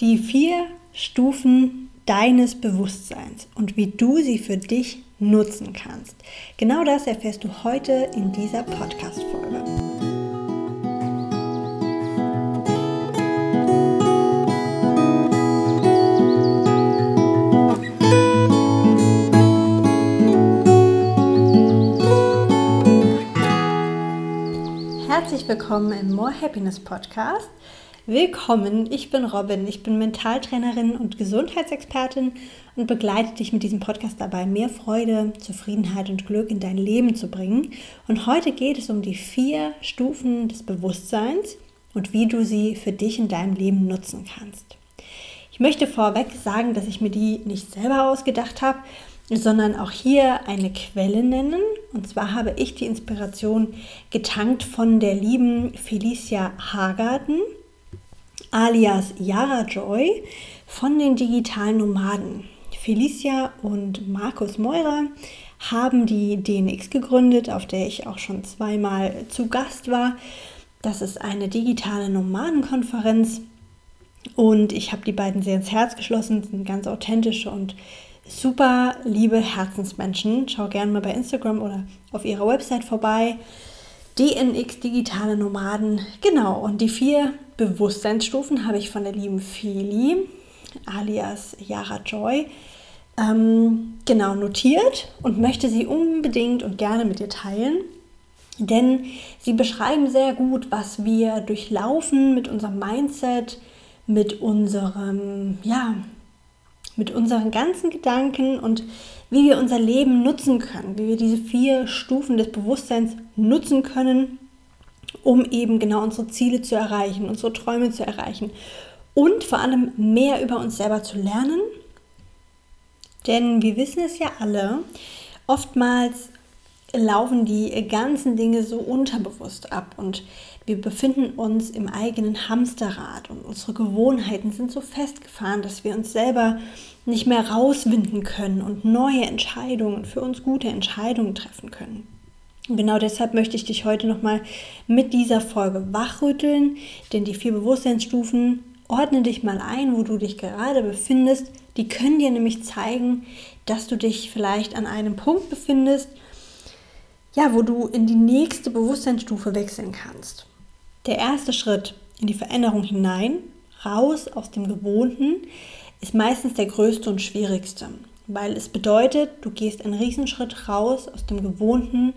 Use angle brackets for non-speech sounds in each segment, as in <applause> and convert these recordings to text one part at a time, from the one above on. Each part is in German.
Die vier Stufen deines Bewusstseins und wie du sie für dich nutzen kannst. Genau das erfährst du heute in dieser Podcast-Folge. Herzlich willkommen im More Happiness Podcast. Willkommen, ich bin Robin, ich bin Mentaltrainerin und Gesundheitsexpertin und begleite dich mit diesem Podcast dabei, mehr Freude, Zufriedenheit und Glück in dein Leben zu bringen. Und heute geht es um die vier Stufen des Bewusstseins und wie du sie für dich in deinem Leben nutzen kannst. Ich möchte vorweg sagen, dass ich mir die nicht selber ausgedacht habe, sondern auch hier eine Quelle nennen. Und zwar habe ich die Inspiration getankt von der lieben Felicia Hagarten alias Yara Joy von den digitalen Nomaden. Felicia und Markus Meurer haben die DNX gegründet, auf der ich auch schon zweimal zu Gast war. Das ist eine digitale Nomadenkonferenz und ich habe die beiden sehr ins Herz geschlossen, sind ganz authentische und super liebe Herzensmenschen. Schau gerne mal bei Instagram oder auf ihrer Website vorbei. DNX Digitale Nomaden. Genau, und die vier Bewusstseinsstufen habe ich von der lieben Feli, alias Yara Joy, ähm, genau notiert und möchte sie unbedingt und gerne mit dir teilen. Denn sie beschreiben sehr gut, was wir durchlaufen mit unserem Mindset, mit unserem, ja, mit unseren ganzen Gedanken und wie wir unser Leben nutzen können, wie wir diese vier Stufen des Bewusstseins nutzen können, um eben genau unsere Ziele zu erreichen, unsere Träume zu erreichen und vor allem mehr über uns selber zu lernen. Denn wir wissen es ja alle, oftmals laufen die ganzen Dinge so unterbewusst ab und wir befinden uns im eigenen Hamsterrad und unsere Gewohnheiten sind so festgefahren, dass wir uns selber nicht mehr rauswinden können und neue Entscheidungen, für uns gute Entscheidungen treffen können. Genau deshalb möchte ich dich heute nochmal mit dieser Folge wachrütteln, denn die vier Bewusstseinsstufen ordne dich mal ein, wo du dich gerade befindest. Die können dir nämlich zeigen, dass du dich vielleicht an einem Punkt befindest, ja, wo du in die nächste Bewusstseinsstufe wechseln kannst. Der erste Schritt in die Veränderung hinein, raus aus dem Gewohnten, ist meistens der größte und schwierigste, weil es bedeutet, du gehst einen Riesenschritt raus aus dem gewohnten,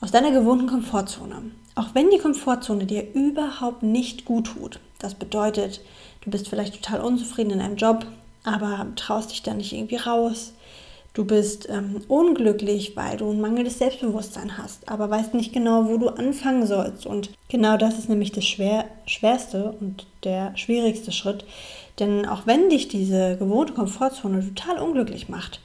aus deiner gewohnten Komfortzone. Auch wenn die Komfortzone dir überhaupt nicht gut tut. Das bedeutet, du bist vielleicht total unzufrieden in einem Job, aber traust dich da nicht irgendwie raus. Du bist ähm, unglücklich, weil du ein mangelndes Selbstbewusstsein hast, aber weißt nicht genau, wo du anfangen sollst. Und genau das ist nämlich das schwer, schwerste und der schwierigste Schritt. Denn auch wenn dich diese gewohnte Komfortzone total unglücklich macht,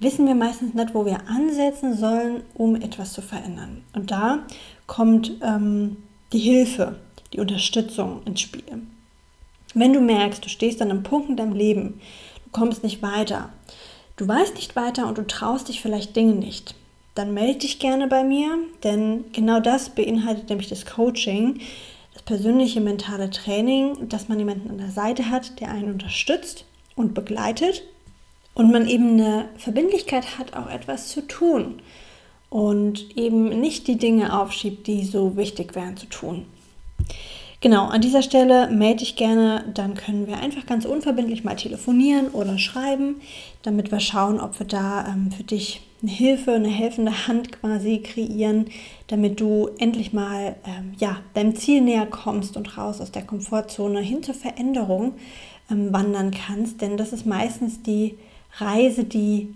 wissen wir meistens nicht, wo wir ansetzen sollen, um etwas zu verändern. Und da kommt ähm, die Hilfe, die Unterstützung ins Spiel. Wenn du merkst, du stehst an einem Punkt in deinem Leben, du kommst nicht weiter, Du weißt nicht weiter und du traust dich vielleicht Dinge nicht. Dann melde dich gerne bei mir, denn genau das beinhaltet nämlich das Coaching, persönliche mentale Training, dass man jemanden an der Seite hat, der einen unterstützt und begleitet und man eben eine Verbindlichkeit hat, auch etwas zu tun und eben nicht die Dinge aufschiebt, die so wichtig wären zu tun. Genau, an dieser Stelle melde dich gerne, dann können wir einfach ganz unverbindlich mal telefonieren oder schreiben, damit wir schauen, ob wir da ähm, für dich eine Hilfe, eine helfende Hand quasi kreieren, damit du endlich mal ähm, ja, deinem Ziel näher kommst und raus aus der Komfortzone hin zur Veränderung ähm, wandern kannst. Denn das ist meistens die Reise, die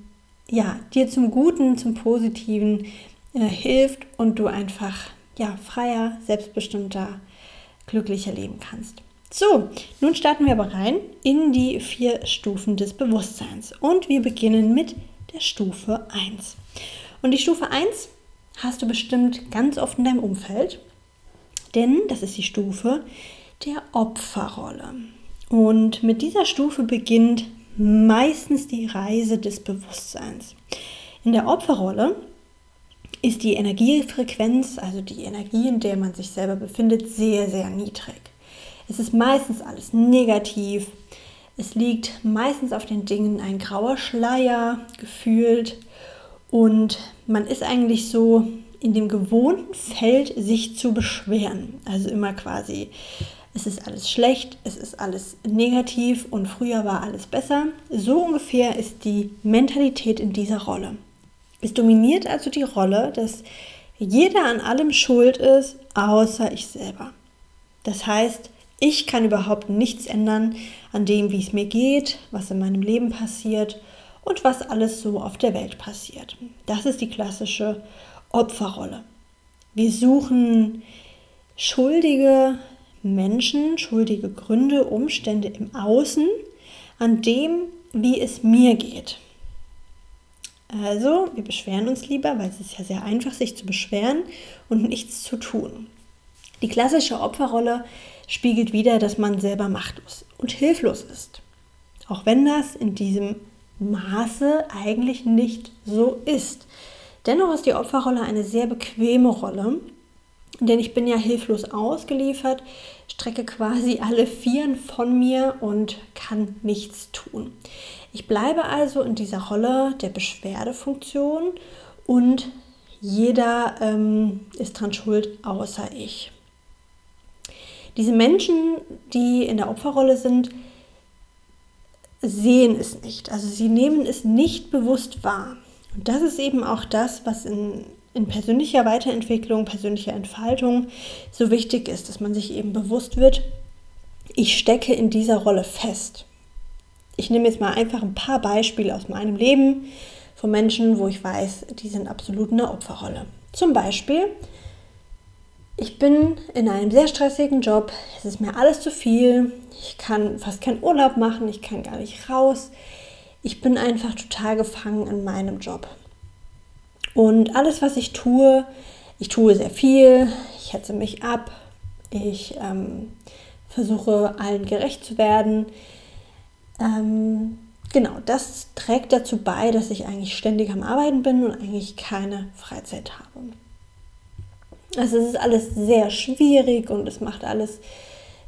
ja, dir zum Guten, zum Positiven äh, hilft und du einfach ja, freier, selbstbestimmter glücklicher leben kannst. So, nun starten wir aber rein in die vier Stufen des Bewusstseins und wir beginnen mit der Stufe 1. Und die Stufe 1 hast du bestimmt ganz oft in deinem Umfeld, denn das ist die Stufe der Opferrolle. Und mit dieser Stufe beginnt meistens die Reise des Bewusstseins. In der Opferrolle ist die Energiefrequenz, also die Energie, in der man sich selber befindet, sehr, sehr niedrig. Es ist meistens alles negativ. Es liegt meistens auf den Dingen ein grauer Schleier gefühlt und man ist eigentlich so in dem gewohnten Feld, sich zu beschweren. Also immer quasi, es ist alles schlecht, es ist alles negativ und früher war alles besser. So ungefähr ist die Mentalität in dieser Rolle. Es dominiert also die Rolle, dass jeder an allem schuld ist, außer ich selber. Das heißt, ich kann überhaupt nichts ändern an dem, wie es mir geht, was in meinem Leben passiert und was alles so auf der Welt passiert. Das ist die klassische Opferrolle. Wir suchen schuldige Menschen, schuldige Gründe, Umstände im Außen an dem, wie es mir geht. Also, wir beschweren uns lieber, weil es ist ja sehr einfach, sich zu beschweren und nichts zu tun. Die klassische Opferrolle spiegelt wieder, dass man selber machtlos und hilflos ist. Auch wenn das in diesem Maße eigentlich nicht so ist. Dennoch ist die Opferrolle eine sehr bequeme Rolle, denn ich bin ja hilflos ausgeliefert, strecke quasi alle Vieren von mir und kann nichts tun. Ich bleibe also in dieser Rolle der Beschwerdefunktion und jeder ähm, ist dran schuld, außer ich. Diese Menschen, die in der Opferrolle sind, sehen es nicht. Also sie nehmen es nicht bewusst wahr. Und das ist eben auch das, was in, in persönlicher Weiterentwicklung, persönlicher Entfaltung so wichtig ist, dass man sich eben bewusst wird, ich stecke in dieser Rolle fest. Ich nehme jetzt mal einfach ein paar Beispiele aus meinem Leben von Menschen, wo ich weiß, die sind absolut in der Opferrolle. Zum Beispiel, ich bin in einem sehr stressigen Job, es ist mir alles zu viel, ich kann fast keinen Urlaub machen, ich kann gar nicht raus. Ich bin einfach total gefangen in meinem Job. Und alles, was ich tue, ich tue sehr viel, ich hetze mich ab, ich ähm, versuche allen gerecht zu werden. Ähm, genau, das trägt dazu bei, dass ich eigentlich ständig am Arbeiten bin und eigentlich keine Freizeit habe. Also es ist alles sehr schwierig und es macht alles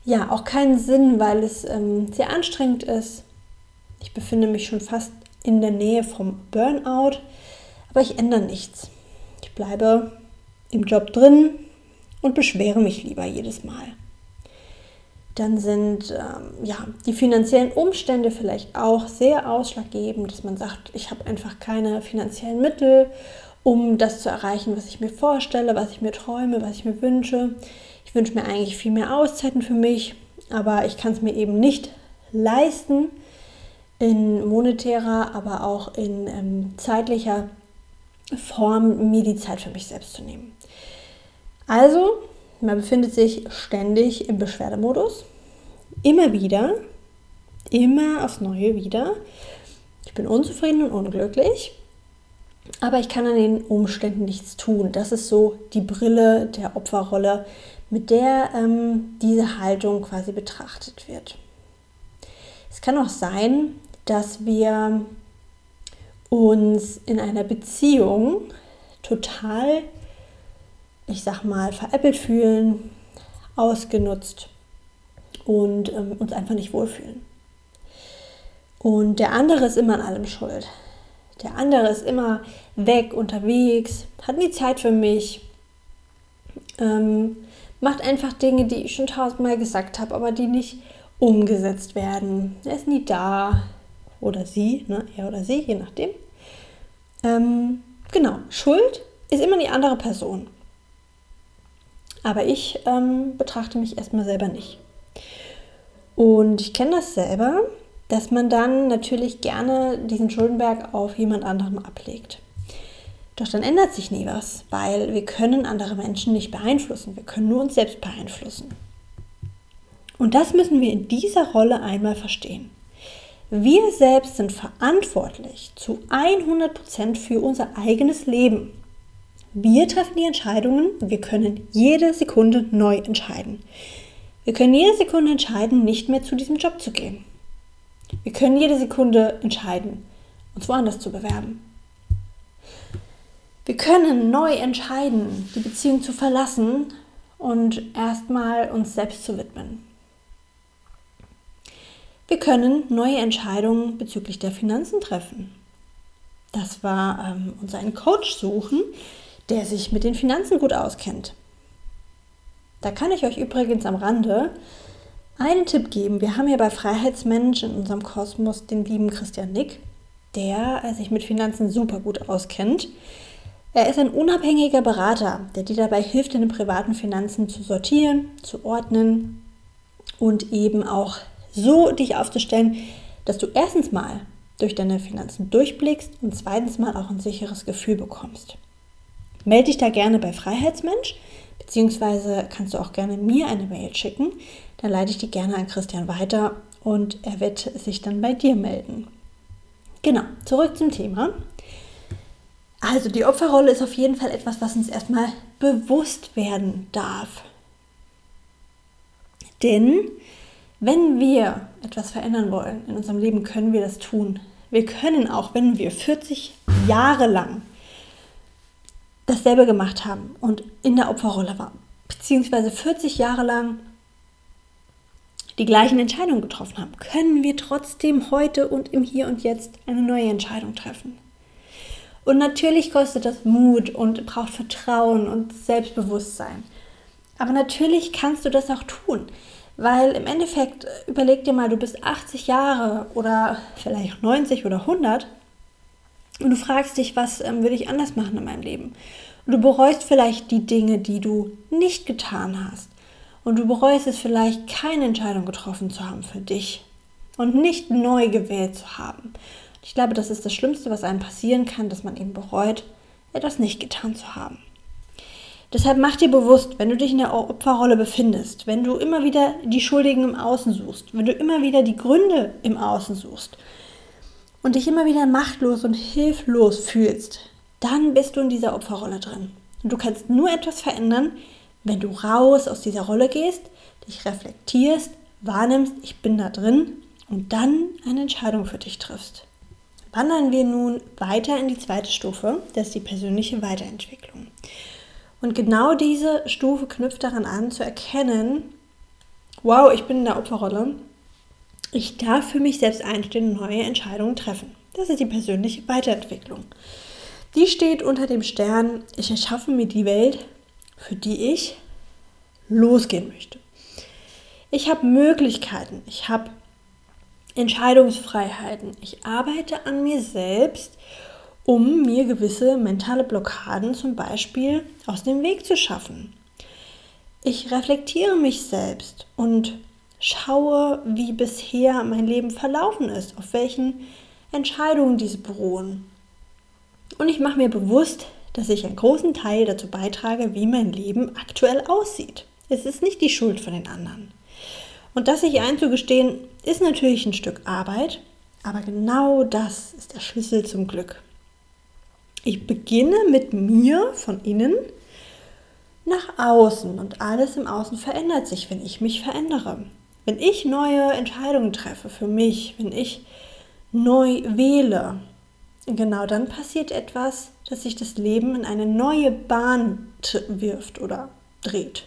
ja auch keinen Sinn, weil es ähm, sehr anstrengend ist. Ich befinde mich schon fast in der Nähe vom Burnout, aber ich ändere nichts. Ich bleibe im Job drin und beschwere mich lieber jedes Mal. Dann sind ähm, ja, die finanziellen Umstände vielleicht auch sehr ausschlaggebend, dass man sagt, ich habe einfach keine finanziellen Mittel um das zu erreichen, was ich mir vorstelle, was ich mir träume, was ich mir wünsche. Ich wünsche mir eigentlich viel mehr Auszeiten für mich, aber ich kann es mir eben nicht leisten, in monetärer, aber auch in ähm, zeitlicher Form mir die Zeit für mich selbst zu nehmen. Also, man befindet sich ständig im Beschwerdemodus. Immer wieder, immer aufs Neue wieder. Ich bin unzufrieden und unglücklich aber ich kann an den Umständen nichts tun. Das ist so die Brille der Opferrolle, mit der ähm, diese Haltung quasi betrachtet wird. Es kann auch sein, dass wir uns in einer Beziehung total, ich sag mal, veräppelt fühlen, ausgenutzt und ähm, uns einfach nicht wohlfühlen. Und der andere ist immer an allem schuld. Der andere ist immer weg, unterwegs, hat nie Zeit für mich, ähm, macht einfach Dinge, die ich schon tausendmal gesagt habe, aber die nicht umgesetzt werden. Er ist nie da. Oder sie, ne? er oder sie, je nachdem. Ähm, genau, Schuld ist immer die andere Person. Aber ich ähm, betrachte mich erstmal selber nicht. Und ich kenne das selber dass man dann natürlich gerne diesen Schuldenberg auf jemand anderem ablegt. Doch dann ändert sich nie was, weil wir können andere Menschen nicht beeinflussen. Wir können nur uns selbst beeinflussen. Und das müssen wir in dieser Rolle einmal verstehen. Wir selbst sind verantwortlich zu 100% für unser eigenes Leben. Wir treffen die Entscheidungen, wir können jede Sekunde neu entscheiden. Wir können jede Sekunde entscheiden, nicht mehr zu diesem Job zu gehen. Wir können jede Sekunde entscheiden, uns woanders zu bewerben. Wir können neu entscheiden, die Beziehung zu verlassen und erstmal uns selbst zu widmen. wir können neue Entscheidungen bezüglich der Finanzen treffen. Das war ähm, uns einen Coach suchen, der sich mit den Finanzen gut auskennt. Da kann ich euch übrigens am Rande einen Tipp geben. Wir haben ja bei Freiheitsmensch in unserem Kosmos den lieben Christian Nick, der sich mit Finanzen super gut auskennt. Er ist ein unabhängiger Berater, der dir dabei hilft, deine privaten Finanzen zu sortieren, zu ordnen und eben auch so dich aufzustellen, dass du erstens mal durch deine Finanzen durchblickst und zweitens mal auch ein sicheres Gefühl bekommst. Melde dich da gerne bei Freiheitsmensch, beziehungsweise kannst du auch gerne mir eine Mail schicken. Dann leite ich die gerne an Christian weiter und er wird sich dann bei dir melden. Genau, zurück zum Thema. Also die Opferrolle ist auf jeden Fall etwas, was uns erstmal bewusst werden darf. Denn wenn wir etwas verändern wollen in unserem Leben, können wir das tun. Wir können auch, wenn wir 40 Jahre lang dasselbe gemacht haben und in der Opferrolle waren, beziehungsweise 40 Jahre lang die gleichen Entscheidungen getroffen haben, können wir trotzdem heute und im Hier und Jetzt eine neue Entscheidung treffen. Und natürlich kostet das Mut und braucht Vertrauen und Selbstbewusstsein. Aber natürlich kannst du das auch tun. Weil im Endeffekt, äh, überleg dir mal, du bist 80 Jahre oder vielleicht 90 oder 100 und du fragst dich, was ähm, würde ich anders machen in meinem Leben? Und du bereust vielleicht die Dinge, die du nicht getan hast. Und du bereust es vielleicht, keine Entscheidung getroffen zu haben für dich und nicht neu gewählt zu haben. Ich glaube, das ist das Schlimmste, was einem passieren kann, dass man eben bereut, etwas nicht getan zu haben. Deshalb mach dir bewusst, wenn du dich in der Opferrolle befindest, wenn du immer wieder die Schuldigen im Außen suchst, wenn du immer wieder die Gründe im Außen suchst und dich immer wieder machtlos und hilflos fühlst, dann bist du in dieser Opferrolle drin. Und du kannst nur etwas verändern, wenn du raus aus dieser Rolle gehst, dich reflektierst, wahrnimmst, ich bin da drin und dann eine Entscheidung für dich triffst. Wandern wir nun weiter in die zweite Stufe, das ist die persönliche Weiterentwicklung. Und genau diese Stufe knüpft daran an, zu erkennen, wow, ich bin in der Opferrolle. Ich darf für mich selbst einstehen und neue Entscheidungen treffen. Das ist die persönliche Weiterentwicklung. Die steht unter dem Stern, ich erschaffe mir die Welt, für die ich losgehen möchte. Ich habe Möglichkeiten, ich habe Entscheidungsfreiheiten, ich arbeite an mir selbst um mir gewisse mentale Blockaden zum Beispiel aus dem Weg zu schaffen. Ich reflektiere mich selbst und schaue, wie bisher mein Leben verlaufen ist, auf welchen Entscheidungen diese beruhen. Und ich mache mir bewusst, dass ich einen großen Teil dazu beitrage, wie mein Leben aktuell aussieht. Es ist nicht die Schuld von den anderen. Und das sich einzugestehen, ist natürlich ein Stück Arbeit, aber genau das ist der Schlüssel zum Glück. Ich beginne mit mir von innen nach außen und alles im Außen verändert sich, wenn ich mich verändere. Wenn ich neue Entscheidungen treffe für mich, wenn ich neu wähle, genau dann passiert etwas, dass sich das Leben in eine neue Bahn wirft oder dreht.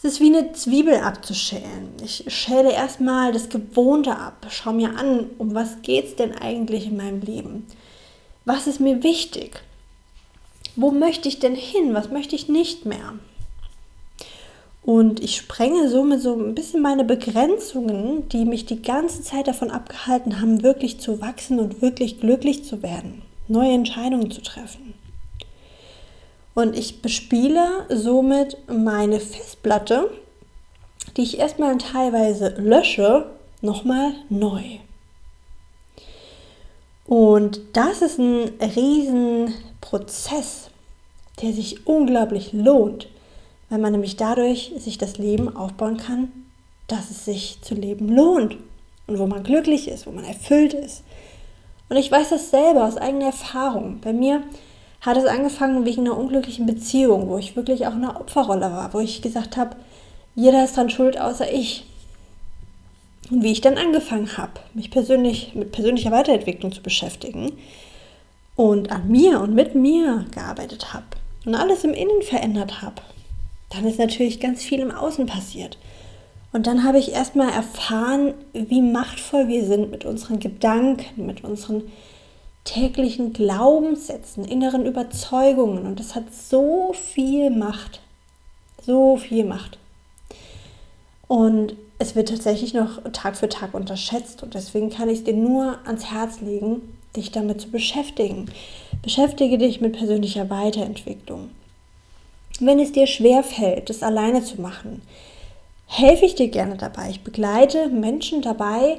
Es ist wie eine Zwiebel abzuschälen. Ich schäle erstmal das Gewohnte ab, schaue mir an, um was geht es denn eigentlich in meinem Leben. Was ist mir wichtig? Wo möchte ich denn hin? Was möchte ich nicht mehr? Und ich sprenge somit so ein bisschen meine Begrenzungen, die mich die ganze Zeit davon abgehalten haben, wirklich zu wachsen und wirklich glücklich zu werden, neue Entscheidungen zu treffen. Und ich bespiele somit meine Festplatte, die ich erstmal teilweise lösche, nochmal neu. Und das ist ein Riesenprozess, der sich unglaublich lohnt, weil man nämlich dadurch sich das Leben aufbauen kann, dass es sich zu leben lohnt und wo man glücklich ist, wo man erfüllt ist. Und ich weiß das selber aus eigener Erfahrung. Bei mir hat es angefangen wegen einer unglücklichen Beziehung, wo ich wirklich auch in einer Opferrolle war, wo ich gesagt habe, jeder ist dran schuld außer ich. Und wie ich dann angefangen habe, mich persönlich mit persönlicher Weiterentwicklung zu beschäftigen und an mir und mit mir gearbeitet habe und alles im Innen verändert habe, dann ist natürlich ganz viel im Außen passiert. Und dann habe ich erstmal erfahren, wie machtvoll wir sind mit unseren Gedanken, mit unseren täglichen Glaubenssätzen, inneren Überzeugungen. Und das hat so viel Macht. So viel Macht. Und es wird tatsächlich noch Tag für Tag unterschätzt. Und deswegen kann ich es dir nur ans Herz legen, dich damit zu beschäftigen. Beschäftige dich mit persönlicher Weiterentwicklung. Wenn es dir schwer fällt, das alleine zu machen, helfe ich dir gerne dabei. Ich begleite Menschen dabei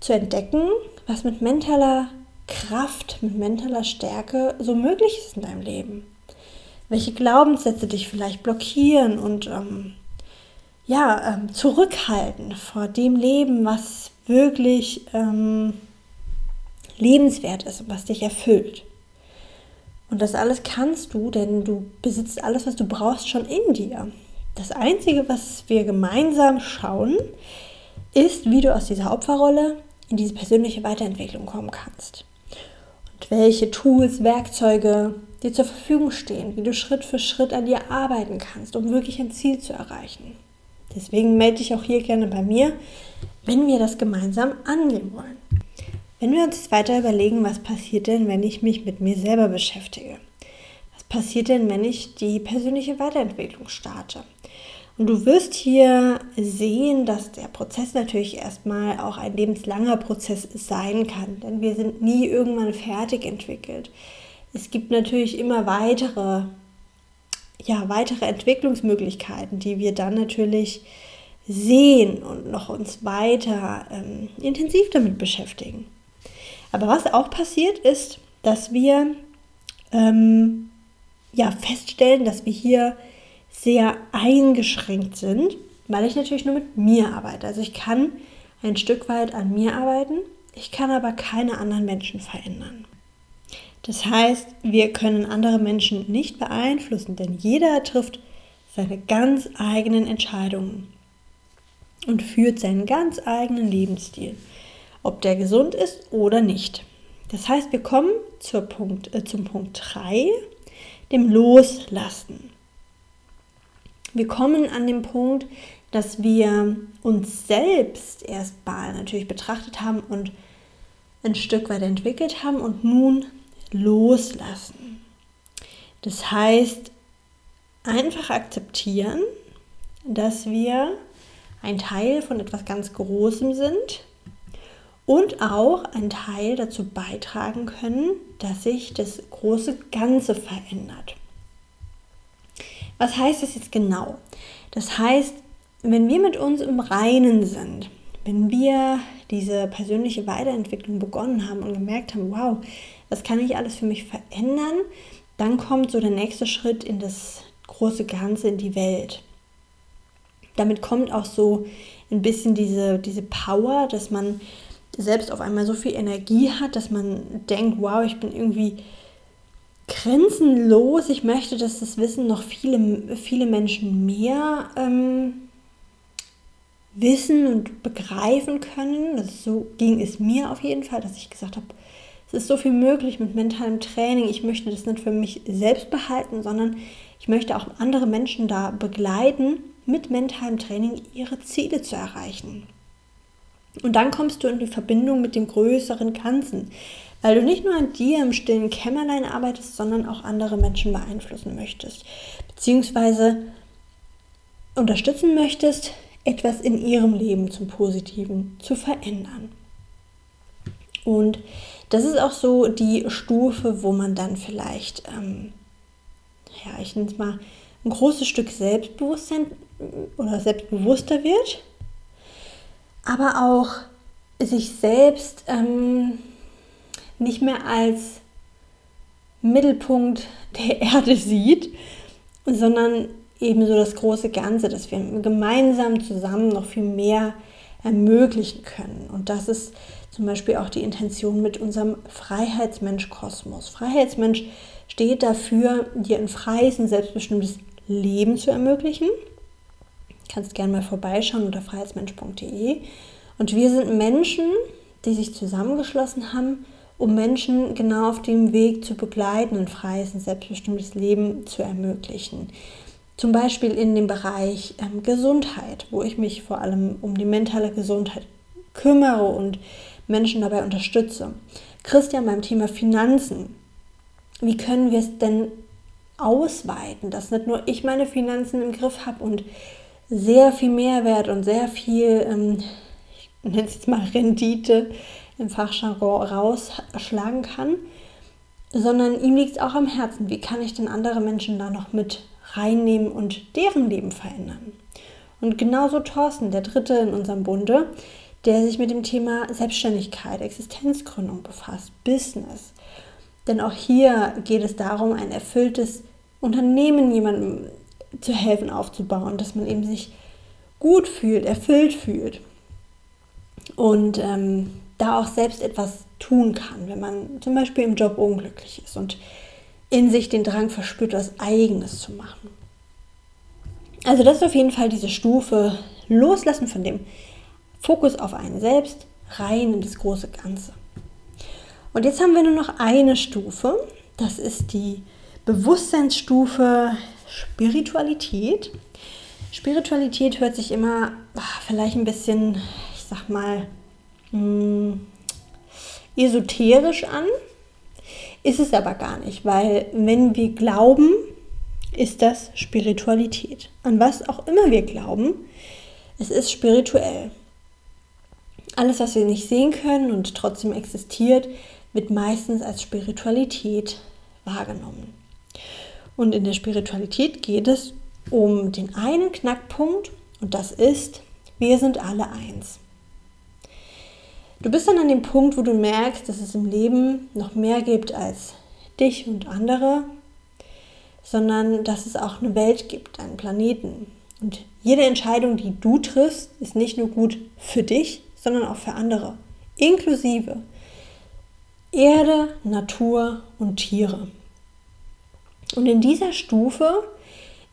zu entdecken, was mit mentaler Kraft, mit mentaler Stärke so möglich ist in deinem Leben. Welche Glaubenssätze dich vielleicht blockieren und ähm, ja, ähm, zurückhalten vor dem Leben, was wirklich ähm, lebenswert ist und was dich erfüllt. Und das alles kannst du, denn du besitzt alles, was du brauchst, schon in dir. Das Einzige, was wir gemeinsam schauen, ist, wie du aus dieser Opferrolle in diese persönliche Weiterentwicklung kommen kannst. Welche Tools, Werkzeuge dir zur Verfügung stehen, wie du Schritt für Schritt an dir arbeiten kannst, um wirklich ein Ziel zu erreichen. Deswegen melde dich auch hier gerne bei mir, wenn wir das gemeinsam angehen wollen. Wenn wir uns jetzt weiter überlegen, was passiert denn, wenn ich mich mit mir selber beschäftige? Was passiert denn, wenn ich die persönliche Weiterentwicklung starte? Und du wirst hier sehen, dass der Prozess natürlich erstmal auch ein lebenslanger Prozess sein kann, denn wir sind nie irgendwann fertig entwickelt. Es gibt natürlich immer weitere, ja, weitere Entwicklungsmöglichkeiten, die wir dann natürlich sehen und noch uns weiter ähm, intensiv damit beschäftigen. Aber was auch passiert ist, dass wir ähm, ja, feststellen, dass wir hier sehr eingeschränkt sind, weil ich natürlich nur mit mir arbeite. Also ich kann ein Stück weit an mir arbeiten, ich kann aber keine anderen Menschen verändern. Das heißt, wir können andere Menschen nicht beeinflussen, denn jeder trifft seine ganz eigenen Entscheidungen und führt seinen ganz eigenen Lebensstil ob der gesund ist oder nicht. Das heißt, wir kommen Punkt, äh, zum Punkt 3, dem Loslassen. Wir kommen an den Punkt, dass wir uns selbst erstmal natürlich betrachtet haben und ein Stück weit entwickelt haben und nun loslassen. Das heißt, einfach akzeptieren, dass wir ein Teil von etwas ganz Großem sind und auch ein Teil dazu beitragen können, dass sich das große Ganze verändert. Was heißt das jetzt genau? Das heißt, wenn wir mit uns im Reinen sind, wenn wir diese persönliche Weiterentwicklung begonnen haben und gemerkt haben, wow, was kann ich alles für mich verändern, dann kommt so der nächste Schritt in das große Ganze, in die Welt. Damit kommt auch so ein bisschen diese, diese Power, dass man selbst auf einmal so viel Energie hat, dass man denkt, wow, ich bin irgendwie grenzenlos. Ich möchte, dass das Wissen noch viele, viele Menschen mehr ähm, wissen und begreifen können. Das so ging es mir auf jeden Fall, dass ich gesagt habe, es ist so viel möglich mit mentalem Training. Ich möchte das nicht für mich selbst behalten, sondern ich möchte auch andere Menschen da begleiten, mit mentalem Training ihre Ziele zu erreichen. Und dann kommst du in die Verbindung mit dem größeren Ganzen, weil du nicht nur an dir im stillen Kämmerlein arbeitest, sondern auch andere Menschen beeinflussen möchtest, beziehungsweise unterstützen möchtest, etwas in ihrem Leben zum Positiven zu verändern. Und das ist auch so die Stufe, wo man dann vielleicht, ähm, ja, ich nenne es mal, ein großes Stück Selbstbewusstsein oder selbstbewusster wird aber auch sich selbst ähm, nicht mehr als Mittelpunkt der <laughs> Erde sieht, sondern eben so das große Ganze, dass wir gemeinsam zusammen noch viel mehr ermöglichen können. Und das ist zum Beispiel auch die Intention mit unserem Freiheitsmensch-Kosmos. Freiheitsmensch steht dafür, dir ein freies und selbstbestimmtes Leben zu ermöglichen kannst gerne mal vorbeischauen unter freiheitsmensch.de. Und wir sind Menschen, die sich zusammengeschlossen haben, um Menschen genau auf dem Weg zu begleiten, ein freies und selbstbestimmtes Leben zu ermöglichen. Zum Beispiel in dem Bereich ähm, Gesundheit, wo ich mich vor allem um die mentale Gesundheit kümmere und Menschen dabei unterstütze. Christian beim Thema Finanzen. Wie können wir es denn ausweiten, dass nicht nur ich meine Finanzen im Griff habe und sehr viel Mehrwert und sehr viel, ähm, ich nenne es jetzt mal Rendite im Fachjargon rausschlagen kann, sondern ihm liegt es auch am Herzen. Wie kann ich denn andere Menschen da noch mit reinnehmen und deren Leben verändern? Und genauso Thorsten, der Dritte in unserem Bunde, der sich mit dem Thema Selbstständigkeit, Existenzgründung befasst, Business. Denn auch hier geht es darum, ein erfülltes Unternehmen jemandem zu helfen aufzubauen, dass man eben sich gut fühlt, erfüllt fühlt und ähm, da auch selbst etwas tun kann, wenn man zum Beispiel im Job unglücklich ist und in sich den Drang verspürt, was Eigenes zu machen. Also das ist auf jeden Fall diese Stufe Loslassen von dem Fokus auf einen selbst, rein in das große Ganze. Und jetzt haben wir nur noch eine Stufe, das ist die Bewusstseinsstufe Spiritualität. Spiritualität hört sich immer ach, vielleicht ein bisschen, ich sag mal, mh, hm, esoterisch an. Ist es aber gar nicht, weil wenn wir glauben, ist das Spiritualität. An was auch immer wir glauben, es ist spirituell. Alles, was wir nicht sehen können und trotzdem existiert, wird meistens als Spiritualität wahrgenommen. Und in der Spiritualität geht es um den einen Knackpunkt und das ist, wir sind alle eins. Du bist dann an dem Punkt, wo du merkst, dass es im Leben noch mehr gibt als dich und andere, sondern dass es auch eine Welt gibt, einen Planeten. Und jede Entscheidung, die du triffst, ist nicht nur gut für dich, sondern auch für andere, inklusive Erde, Natur und Tiere. Und in dieser Stufe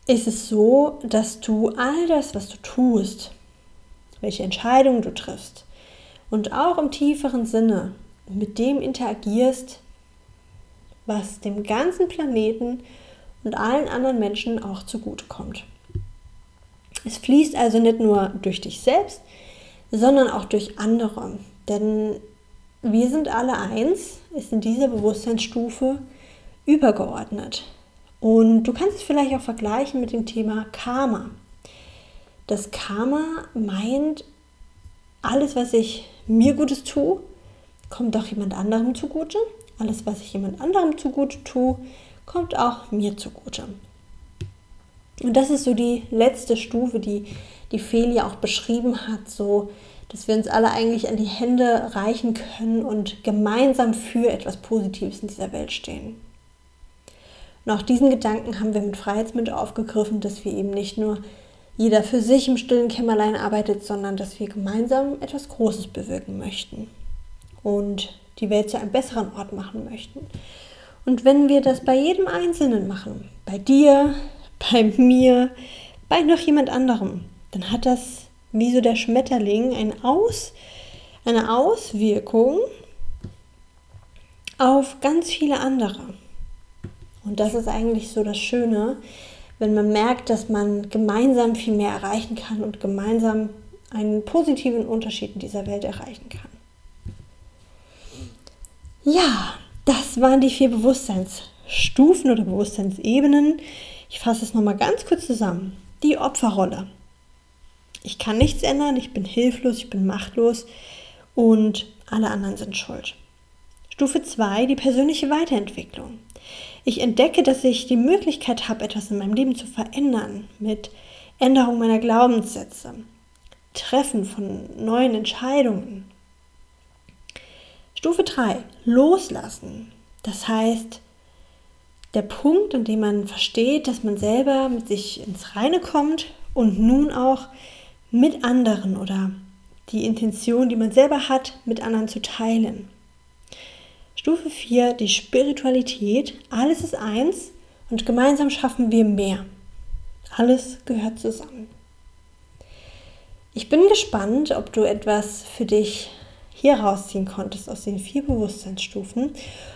ist es so, dass du all das, was du tust, welche Entscheidungen du triffst und auch im tieferen Sinne mit dem interagierst, was dem ganzen Planeten und allen anderen Menschen auch zugutekommt. Es fließt also nicht nur durch dich selbst, sondern auch durch andere. Denn wir sind alle eins, ist in dieser Bewusstseinsstufe übergeordnet. Und du kannst es vielleicht auch vergleichen mit dem Thema Karma. Das Karma meint, alles, was ich mir Gutes tue, kommt auch jemand anderem zugute. Alles, was ich jemand anderem zugute tue, kommt auch mir zugute. Und das ist so die letzte Stufe, die die Felia auch beschrieben hat, so dass wir uns alle eigentlich an die Hände reichen können und gemeinsam für etwas Positives in dieser Welt stehen. Und auch diesen Gedanken haben wir mit Freiheitsmünd aufgegriffen, dass wir eben nicht nur jeder für sich im stillen Kämmerlein arbeitet, sondern dass wir gemeinsam etwas Großes bewirken möchten und die Welt zu einem besseren Ort machen möchten. Und wenn wir das bei jedem Einzelnen machen, bei dir, bei mir, bei noch jemand anderem, dann hat das wie so der Schmetterling ein Aus, eine Auswirkung auf ganz viele andere. Und das ist eigentlich so das Schöne, wenn man merkt, dass man gemeinsam viel mehr erreichen kann und gemeinsam einen positiven Unterschied in dieser Welt erreichen kann. Ja, das waren die vier Bewusstseinsstufen oder Bewusstseinsebenen. Ich fasse es nochmal ganz kurz zusammen. Die Opferrolle. Ich kann nichts ändern, ich bin hilflos, ich bin machtlos und alle anderen sind schuld. Stufe 2, die persönliche Weiterentwicklung. Ich entdecke, dass ich die Möglichkeit habe, etwas in meinem Leben zu verändern mit Änderung meiner Glaubenssätze, Treffen von neuen Entscheidungen. Stufe 3, loslassen. Das heißt, der Punkt, an dem man versteht, dass man selber mit sich ins Reine kommt und nun auch mit anderen oder die Intention, die man selber hat, mit anderen zu teilen. Stufe 4, die Spiritualität. Alles ist eins und gemeinsam schaffen wir mehr. Alles gehört zusammen. Ich bin gespannt, ob du etwas für dich hier rausziehen konntest aus den vier Bewusstseinsstufen.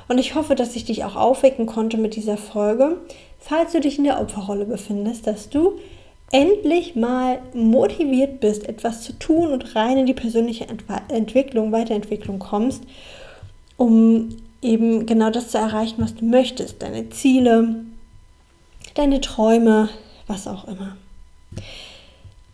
Und ich hoffe, dass ich dich auch aufwecken konnte mit dieser Folge. falls du dich in der Opferrolle befindest, dass du endlich mal motiviert bist, etwas zu tun und rein in die persönliche Entwicklung, Weiterentwicklung kommst, um eben genau das zu erreichen, was du möchtest, deine Ziele, deine Träume, was auch immer.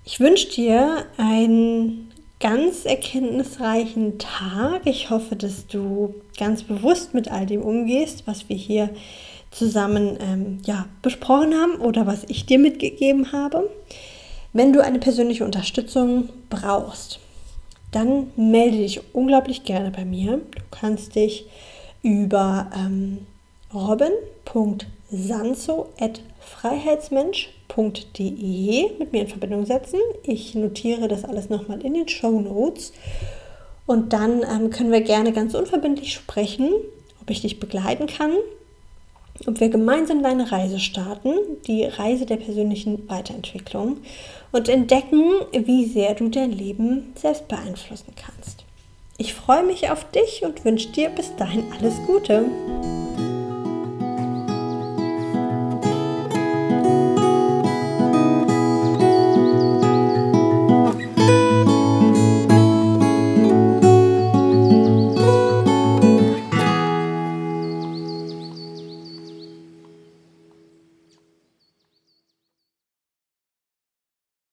Ich wünsche dir einen ganz erkenntnisreichen Tag. Ich hoffe, dass du ganz bewusst mit all dem umgehst, was wir hier zusammen ähm, ja, besprochen haben oder was ich dir mitgegeben habe. Wenn du eine persönliche Unterstützung brauchst, dann melde dich unglaublich gerne bei mir. Du kannst dich über ähm, robin.sanso.freiheitsmensch.de mit mir in Verbindung setzen. Ich notiere das alles nochmal in den Show Notes. Und dann ähm, können wir gerne ganz unverbindlich sprechen, ob ich dich begleiten kann, ob wir gemeinsam deine Reise starten, die Reise der persönlichen Weiterentwicklung und entdecken, wie sehr du dein Leben selbst beeinflussen kannst. Ich freue mich auf dich und wünsche dir bis dahin alles Gute.